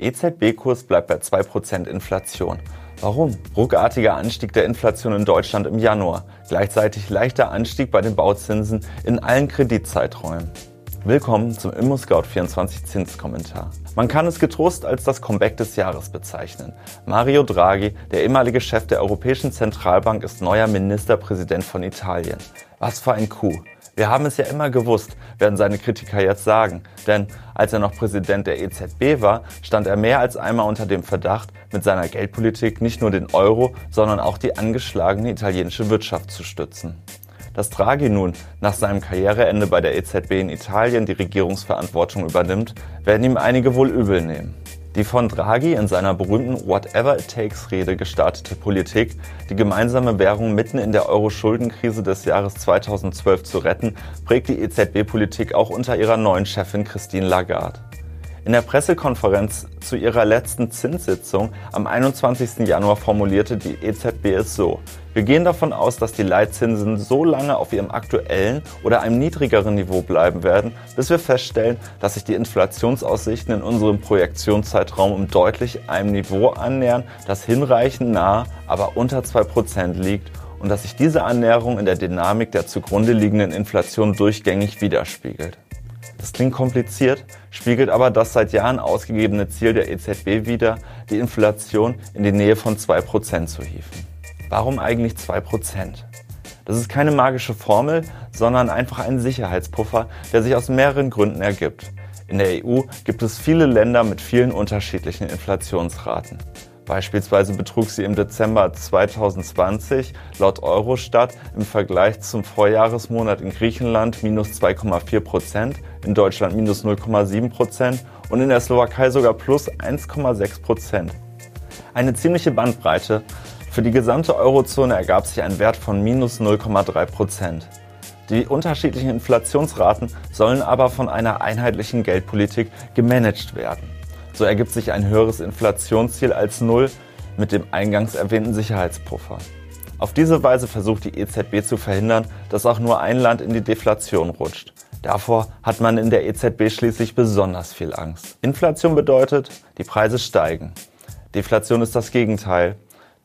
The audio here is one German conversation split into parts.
EZB-Kurs bleibt bei 2% Inflation. Warum? Ruckartiger Anstieg der Inflation in Deutschland im Januar. Gleichzeitig leichter Anstieg bei den Bauzinsen in allen Kreditzeiträumen. Willkommen zum ImmoScout24 Zinskommentar. Man kann es getrost als das Comeback des Jahres bezeichnen. Mario Draghi, der ehemalige Chef der Europäischen Zentralbank, ist neuer Ministerpräsident von Italien. Was für ein Coup. Wir haben es ja immer gewusst, werden seine Kritiker jetzt sagen. Denn als er noch Präsident der EZB war, stand er mehr als einmal unter dem Verdacht, mit seiner Geldpolitik nicht nur den Euro, sondern auch die angeschlagene italienische Wirtschaft zu stützen. Dass Draghi nun nach seinem Karriereende bei der EZB in Italien die Regierungsverantwortung übernimmt, werden ihm einige wohl übel nehmen. Die von Draghi in seiner berühmten Whatever It Takes Rede gestartete Politik, die gemeinsame Währung mitten in der Euro-Schuldenkrise des Jahres 2012 zu retten, prägt die EZB-Politik auch unter ihrer neuen Chefin Christine Lagarde. In der Pressekonferenz zu ihrer letzten Zinssitzung am 21. Januar formulierte die EZB es so. Wir gehen davon aus, dass die Leitzinsen so lange auf ihrem aktuellen oder einem niedrigeren Niveau bleiben werden, bis wir feststellen, dass sich die Inflationsaussichten in unserem Projektionszeitraum um deutlich einem Niveau annähern, das hinreichend nah, aber unter 2% liegt und dass sich diese Annäherung in der Dynamik der zugrunde liegenden Inflation durchgängig widerspiegelt. Das klingt kompliziert, spiegelt aber das seit Jahren ausgegebene Ziel der EZB wider, die Inflation in die Nähe von 2% zu hieven. Warum eigentlich 2%? Das ist keine magische Formel, sondern einfach ein Sicherheitspuffer, der sich aus mehreren Gründen ergibt. In der EU gibt es viele Länder mit vielen unterschiedlichen Inflationsraten. Beispielsweise betrug sie im Dezember 2020 laut Eurostat im Vergleich zum Vorjahresmonat in Griechenland minus 2,4 Prozent, in Deutschland minus 0,7 Prozent und in der Slowakei sogar plus 1,6 Prozent. Eine ziemliche Bandbreite. Für die gesamte Eurozone ergab sich ein Wert von minus 0,3 Prozent. Die unterschiedlichen Inflationsraten sollen aber von einer einheitlichen Geldpolitik gemanagt werden. So ergibt sich ein höheres Inflationsziel als Null mit dem eingangs erwähnten Sicherheitspuffer. Auf diese Weise versucht die EZB zu verhindern, dass auch nur ein Land in die Deflation rutscht. Davor hat man in der EZB schließlich besonders viel Angst. Inflation bedeutet, die Preise steigen. Deflation ist das Gegenteil.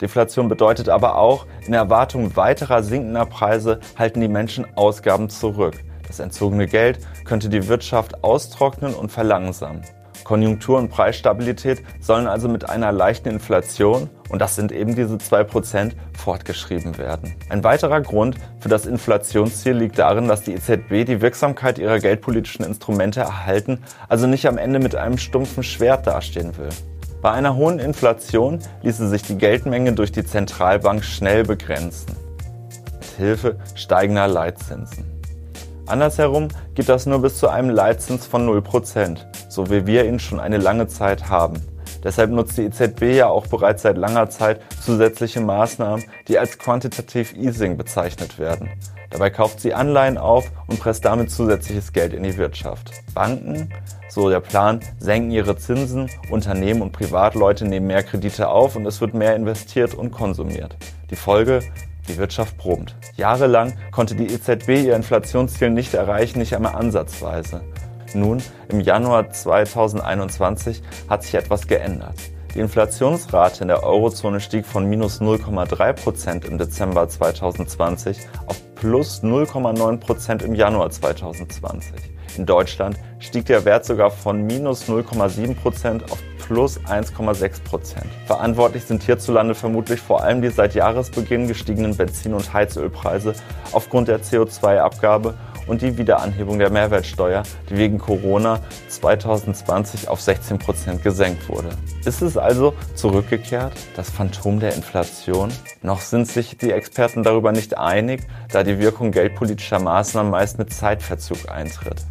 Deflation bedeutet aber auch, in Erwartung weiterer sinkender Preise halten die Menschen Ausgaben zurück. Das entzogene Geld könnte die Wirtschaft austrocknen und verlangsamen. Konjunktur- und Preisstabilität sollen also mit einer leichten Inflation, und das sind eben diese 2%, fortgeschrieben werden. Ein weiterer Grund für das Inflationsziel liegt darin, dass die EZB die Wirksamkeit ihrer geldpolitischen Instrumente erhalten, also nicht am Ende mit einem stumpfen Schwert dastehen will. Bei einer hohen Inflation ließe sich die Geldmenge durch die Zentralbank schnell begrenzen. Mit Hilfe steigender Leitzinsen. Andersherum geht das nur bis zu einem Leitzins von 0%, so wie wir ihn schon eine lange Zeit haben. Deshalb nutzt die EZB ja auch bereits seit langer Zeit zusätzliche Maßnahmen, die als Quantitative Easing bezeichnet werden. Dabei kauft sie Anleihen auf und presst damit zusätzliches Geld in die Wirtschaft. Banken, so der Plan, senken ihre Zinsen, Unternehmen und Privatleute nehmen mehr Kredite auf und es wird mehr investiert und konsumiert. Die Folge, die Wirtschaft brummt. Jahrelang konnte die EZB ihr Inflationsziel nicht erreichen, nicht einmal ansatzweise. Nun, im Januar 2021 hat sich etwas geändert. Die Inflationsrate in der Eurozone stieg von minus 0,3 Prozent im Dezember 2020 auf plus 0,9 Prozent im Januar 2020. In Deutschland stieg der Wert sogar von minus 0,7 Prozent auf plus 1,6 Prozent. Verantwortlich sind hierzulande vermutlich vor allem die seit Jahresbeginn gestiegenen Benzin- und Heizölpreise aufgrund der CO2-Abgabe und die Wiederanhebung der Mehrwertsteuer, die wegen Corona 2020 auf 16 Prozent gesenkt wurde. Ist es also zurückgekehrt, das Phantom der Inflation? Noch sind sich die Experten darüber nicht einig, da die Wirkung geldpolitischer Maßnahmen meist mit Zeitverzug eintritt.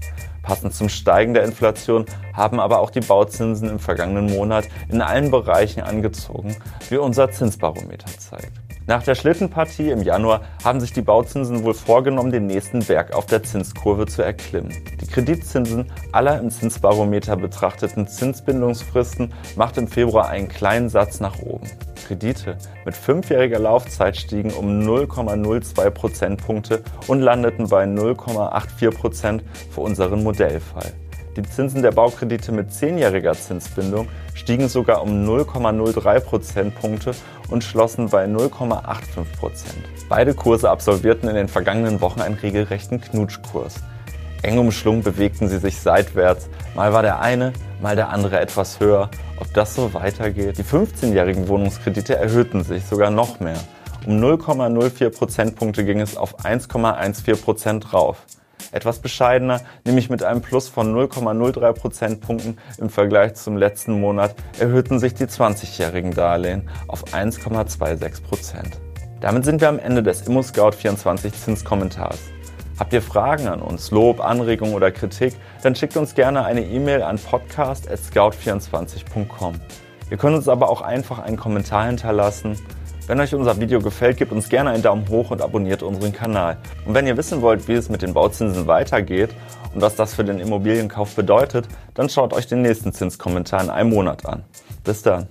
Passend zum Steigen der Inflation haben aber auch die Bauzinsen im vergangenen Monat in allen Bereichen angezogen, wie unser Zinsbarometer zeigt. Nach der Schlittenpartie im Januar haben sich die Bauzinsen wohl vorgenommen, den nächsten Berg auf der Zinskurve zu erklimmen. Die Kreditzinsen aller im Zinsbarometer betrachteten Zinsbindungsfristen macht im Februar einen kleinen Satz nach oben. Kredite mit fünfjähriger Laufzeit stiegen um 0,02 Prozentpunkte und landeten bei 0,84 Prozent für unseren Modellfall. Die Zinsen der Baukredite mit 10-jähriger Zinsbindung stiegen sogar um 0,03 Prozentpunkte und schlossen bei 0,85 Prozent. Beide Kurse absolvierten in den vergangenen Wochen einen regelrechten Knutschkurs. Eng umschlungen bewegten sie sich seitwärts. Mal war der eine, mal der andere etwas höher. Ob das so weitergeht? Die 15-jährigen Wohnungskredite erhöhten sich sogar noch mehr. Um 0,04 Prozentpunkte ging es auf 1,14 Prozent rauf etwas bescheidener, nämlich mit einem Plus von 0,03 Prozentpunkten im Vergleich zum letzten Monat erhöhten sich die 20-jährigen Darlehen auf 1,26 Prozent. Damit sind wir am Ende des ImmoScout24 Zinskommentars. Habt ihr Fragen an uns, Lob, Anregungen oder Kritik, dann schickt uns gerne eine E-Mail an podcast.scout24.com. Ihr könnt uns aber auch einfach einen Kommentar hinterlassen wenn euch unser Video gefällt, gebt uns gerne einen Daumen hoch und abonniert unseren Kanal. Und wenn ihr wissen wollt, wie es mit den Bauzinsen weitergeht und was das für den Immobilienkauf bedeutet, dann schaut euch den nächsten Zinskommentar in einem Monat an. Bis dann.